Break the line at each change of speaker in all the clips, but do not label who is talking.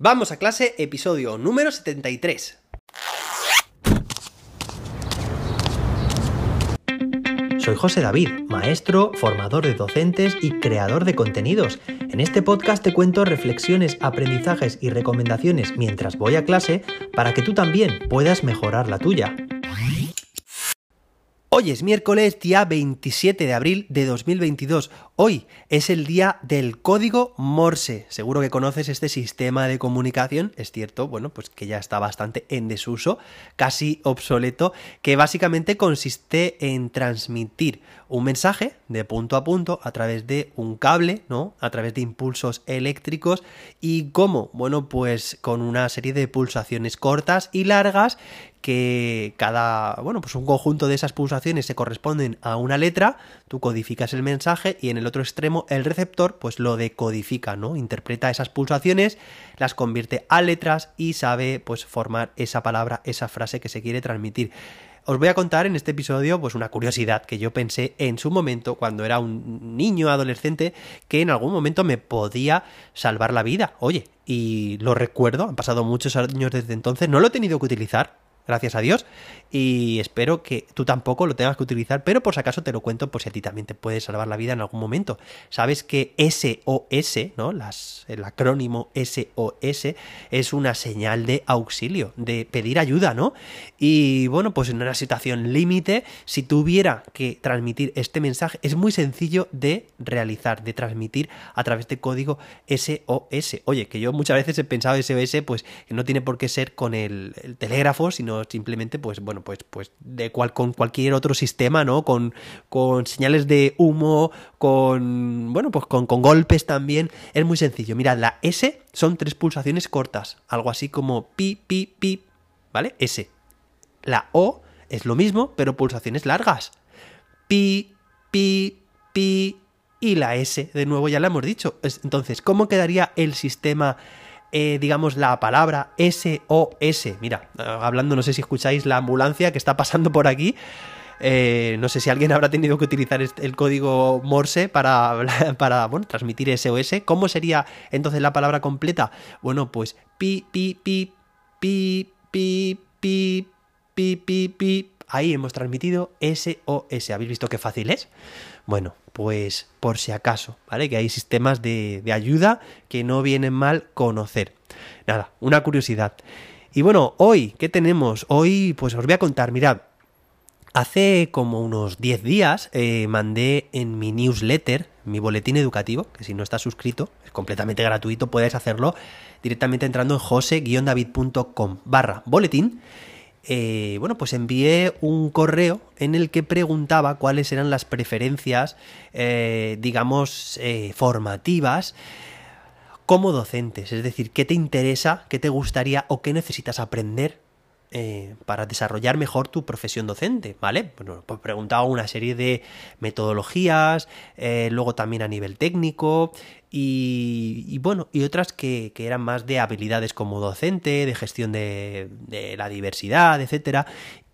Vamos a clase, episodio número 73. Soy José David, maestro, formador de docentes y creador de contenidos. En este podcast te cuento reflexiones, aprendizajes y recomendaciones mientras voy a clase para que tú también puedas mejorar la tuya. Hoy es miércoles, día 27 de abril de 2022. Hoy es el día del código Morse. Seguro que conoces este sistema de comunicación, es cierto, bueno, pues que ya está bastante en desuso, casi obsoleto, que básicamente consiste en transmitir un mensaje de punto a punto a través de un cable, ¿no? A través de impulsos eléctricos y cómo, bueno, pues con una serie de pulsaciones cortas y largas que cada, bueno, pues un conjunto de esas pulsaciones se corresponden a una letra, tú codificas el mensaje y en el otro extremo el receptor pues lo decodifica, ¿no? Interpreta esas pulsaciones, las convierte a letras y sabe pues formar esa palabra, esa frase que se quiere transmitir. Os voy a contar en este episodio pues una curiosidad que yo pensé en su momento cuando era un niño adolescente que en algún momento me podía salvar la vida. Oye, y lo recuerdo, han pasado muchos años desde entonces, no lo he tenido que utilizar, gracias a Dios. Y espero que tú tampoco lo tengas que utilizar, pero por si acaso te lo cuento por si a ti también te puede salvar la vida en algún momento. Sabes que SOS, ¿no? Las, el acrónimo SOS es una señal de auxilio, de pedir ayuda, ¿no? Y bueno, pues en una situación límite, si tuviera que transmitir este mensaje, es muy sencillo de realizar, de transmitir a través de código SOS. Oye, que yo muchas veces he pensado SOS, pues que no tiene por qué ser con el, el telégrafo, sino simplemente, pues bueno, pues, pues de cual, con cualquier otro sistema, ¿no? Con, con señales de humo, con, bueno, pues con, con golpes también. Es muy sencillo. Mirad, la S son tres pulsaciones cortas, algo así como pi, pi, pi, ¿vale? S. La O es lo mismo, pero pulsaciones largas. Pi, pi, pi, y la S, de nuevo ya la hemos dicho. Entonces, ¿cómo quedaría el sistema eh, digamos, la palabra SOS. Mira, hablando, no sé si escucháis la ambulancia que está pasando por aquí. Eh, no sé si alguien habrá tenido que utilizar el código Morse para, para bueno, transmitir SOS. ¿Cómo sería entonces la palabra completa? Bueno, pues pi, pi, pi, pi, pi, pi, pi, pi, pi. Ahí hemos transmitido SOS. ¿Habéis visto qué fácil es? Bueno, pues por si acaso, ¿vale? Que hay sistemas de, ayuda que no vienen mal conocer. Nada, una curiosidad. Y bueno, hoy, ¿qué tenemos? Hoy, pues os voy a contar, mirad, Hace como unos 10 días eh, mandé en mi newsletter, mi boletín educativo, que si no estás suscrito, es completamente gratuito, puedes hacerlo directamente entrando en jose-david.com barra boletín eh, bueno, pues envié un correo en el que preguntaba cuáles eran las preferencias, eh, digamos, eh, formativas como docentes. Es decir, qué te interesa, qué te gustaría o qué necesitas aprender eh, para desarrollar mejor tu profesión docente, ¿vale? Bueno, pues preguntaba una serie de metodologías, eh, luego también a nivel técnico y, bueno, y otras que, eran más de habilidades como docente, de gestión de, de la diversidad, etcétera.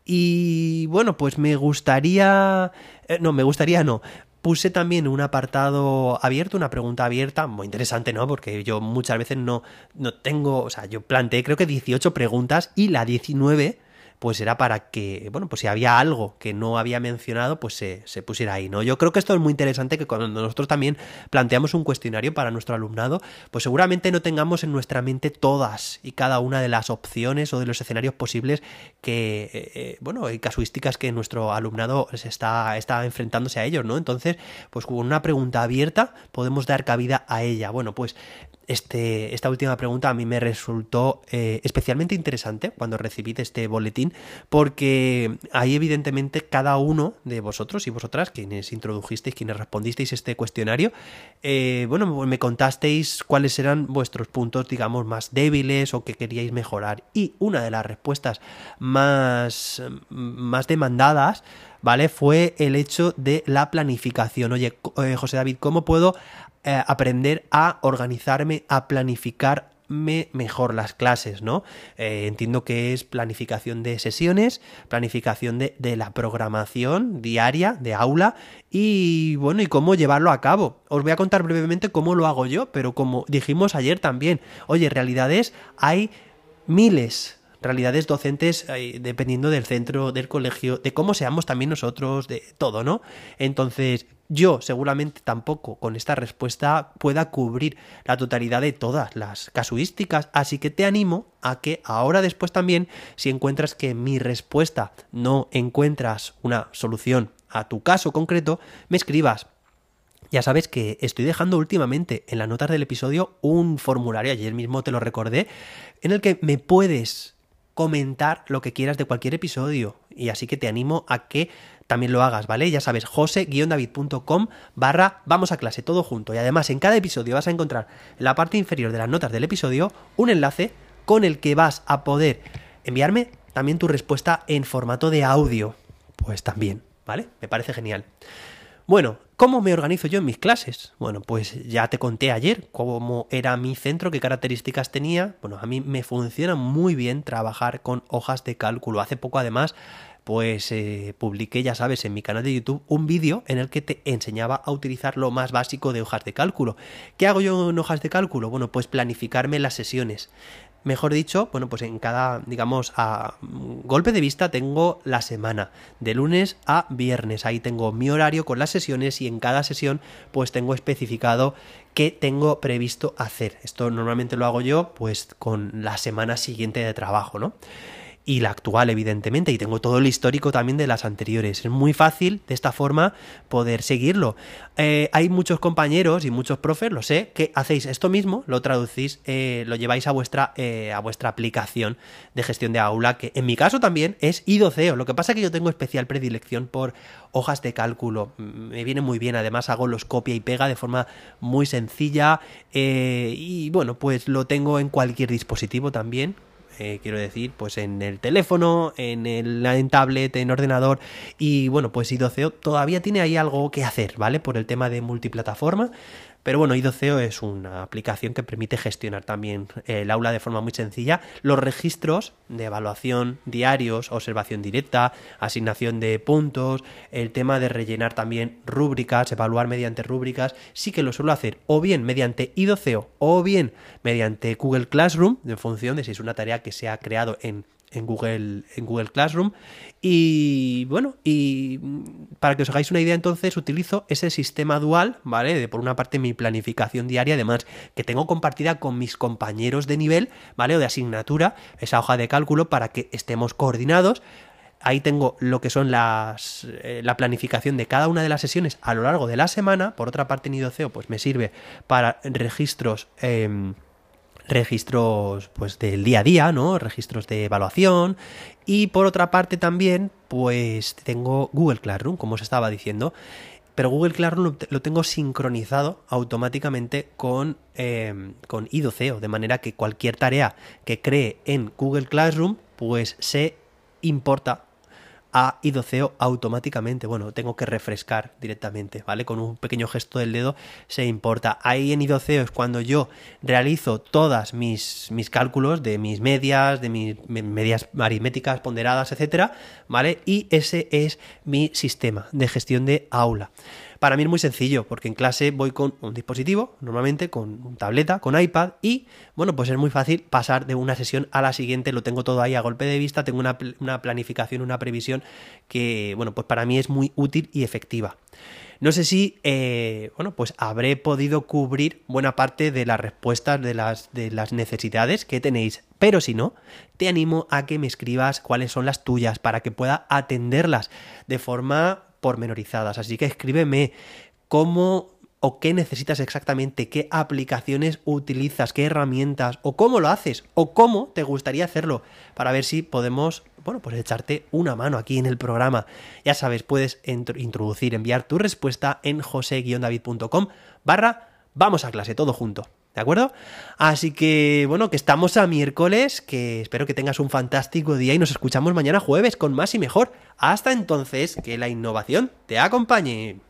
Y bueno, pues me gustaría... Eh, no, me gustaría no puse también un apartado abierto, una pregunta abierta, muy interesante, ¿no? Porque yo muchas veces no, no tengo, o sea, yo planteé creo que 18 preguntas y la 19 pues era para que, bueno, pues si había algo que no había mencionado, pues se, se, pusiera ahí, ¿no? Yo creo que esto es muy interesante que cuando nosotros también planteamos un cuestionario para nuestro alumnado, pues seguramente no tengamos en nuestra mente todas y cada una de las opciones o de los escenarios posibles que, eh, eh, bueno, hay casuísticas que nuestro alumnado se está, está enfrentándose a ellos, ¿no? Entonces, pues con una pregunta abierta podemos dar cabida a ella. Bueno, pues este, esta última pregunta a mí me resultó eh, especialmente interesante cuando recibí este boletín, porque ahí evidentemente cada uno de vosotros y vosotras, quienes introdujisteis, quienes respondisteis este cuestionario, eh, bueno, me contasteis cuáles eran vuestros puntos, digamos, más débiles o que queríais mejorar. Y una de las respuestas más, más demandadas, ¿vale? Fue el hecho de la planificación. Oye, eh, José David, ¿cómo puedo eh, aprender a organizarme, a planificar mejor las clases, ¿no? Eh, entiendo que es planificación de sesiones, planificación de, de, la programación diaria, de aula, y bueno, y cómo llevarlo a cabo. Os voy a contar brevemente cómo lo hago yo, pero como dijimos ayer también, oye, realidades hay miles realidades docentes eh, dependiendo del centro, del colegio, de cómo seamos también nosotros, de todo, ¿no? Entonces, yo seguramente tampoco con esta respuesta pueda cubrir la totalidad de todas las casuísticas, así que te animo a que ahora después también, si encuentras que mi respuesta no encuentras una solución a tu caso concreto, me escribas ya sabes que estoy dejando últimamente en las notas del episodio un formulario, ayer mismo te lo recordé, en el que me puedes comentar lo que quieras de cualquier episodio. Y así que te animo a que también lo hagas, ¿vale? Ya sabes, jose-david.com barra vamos a clase, todo junto. Y además en cada episodio vas a encontrar en la parte inferior de las notas del episodio un enlace con el que vas a poder enviarme también tu respuesta en formato de audio. Pues también, ¿vale? Me parece genial. Bueno, ¿cómo me organizo yo en mis clases? Bueno, pues ya te conté ayer cómo era mi centro, qué características tenía. Bueno, a mí me funciona muy bien trabajar con hojas de cálculo. Hace poco además pues eh, publiqué, ya sabes, en mi canal de YouTube un vídeo en el que te enseñaba a utilizar lo más básico de hojas de cálculo. ¿Qué hago yo en hojas de cálculo? Bueno, pues planificarme las sesiones mejor dicho, bueno, pues en cada, digamos, a golpe de vista tengo la semana, de lunes a viernes. Ahí tengo mi horario con las sesiones y en cada sesión pues tengo especificado qué tengo previsto hacer. Esto normalmente lo hago yo pues con la semana siguiente de trabajo, ¿no? Y la actual, evidentemente, y tengo todo el histórico también de las anteriores. Es muy fácil de esta forma poder seguirlo. Eh, hay muchos compañeros y muchos profes, lo sé, que hacéis esto mismo, lo traducís, eh, lo lleváis a vuestra, eh, a vuestra aplicación de gestión de aula, que en mi caso también es idoceo. Lo que pasa es que yo tengo especial predilección por hojas de cálculo. Me viene muy bien, además hago los copia y pega de forma muy sencilla y bueno, pues lo tengo en cualquier dispositivo también eh, quiero decir, pues en el teléfono, en el en tablet, en ordenador y bueno, pues iDoceo todavía tiene ahí algo que hacer, ¿vale? Por el tema de multiplataforma, pero bueno, IDOCEO es una aplicación que permite gestionar también eh, el aula de forma muy sencilla. Los registros de evaluación diarios, observación directa, asignación de puntos, el tema de rellenar también rúbricas, evaluar mediante rúbricas, sí que lo suelo hacer o bien mediante IDOCEO o bien mediante Google Classroom, en función de si es una tarea que se ha creado en en Google, en Google Classroom. Y bueno, y para que os hagáis una idea, entonces utilizo ese sistema dual, ¿vale? De por una parte mi planificación diaria, además que tengo compartida con mis compañeros de nivel, ¿vale? O de asignatura, esa hoja de cálculo para que estemos coordinados. Ahí tengo lo que son las eh, la planificación de cada una de las sesiones a lo largo de la semana. Por otra parte, Nidoceo, pues me sirve para registros. Em, registros pues del día a día, ¿no? Registros de evaluación y por otra parte también pues tengo Google Classroom, como os estaba diciendo, pero Google Classroom lo tengo sincronizado automáticamente con, eh, con IDOCEO, de manera que cualquier tarea que cree en Google Classroom pues se importa a idoceo automáticamente. Bueno, tengo que refrescar directamente, ¿vale? Con un pequeño gesto del dedo se importa. Ahí en idoceo es cuando yo realizo todas mis, mis cálculos de mis medias, de mis medias aritméticas ponderadas, etcétera, ¿vale? Y ese es mi sistema de gestión de aula. Para mí es muy sencillo, porque en clase voy con un dispositivo, normalmente con un tableta, con iPad, y bueno, pues es muy fácil pasar de una sesión a la siguiente, lo tengo todo ahí a golpe de vista, tengo una, planificación, una previsión que, bueno, pues para mí es muy útil y efectiva. No sé si, eh, bueno, pues habré podido cubrir buena parte de las respuestas de las, de las necesidades que tenéis, pero si no, te animo a que me escribas cuáles son las tuyas para que pueda atenderlas de forma pormenorizadas. Así que escríbeme cómo o qué necesitas exactamente, qué aplicaciones utilizas, qué herramientas, o cómo lo haces, o cómo te gustaría hacerlo, para ver si podemos, bueno, pues echarte una mano aquí en el programa. Ya sabes, puedes introducir, enviar tu respuesta en jose-david.com barra vamos a clase, todo junto. ¿De acuerdo? Así que, bueno, que estamos a miércoles, que espero que tengas un fantástico día y nos escuchamos mañana jueves con más y mejor. Hasta entonces, que la innovación te acompañe.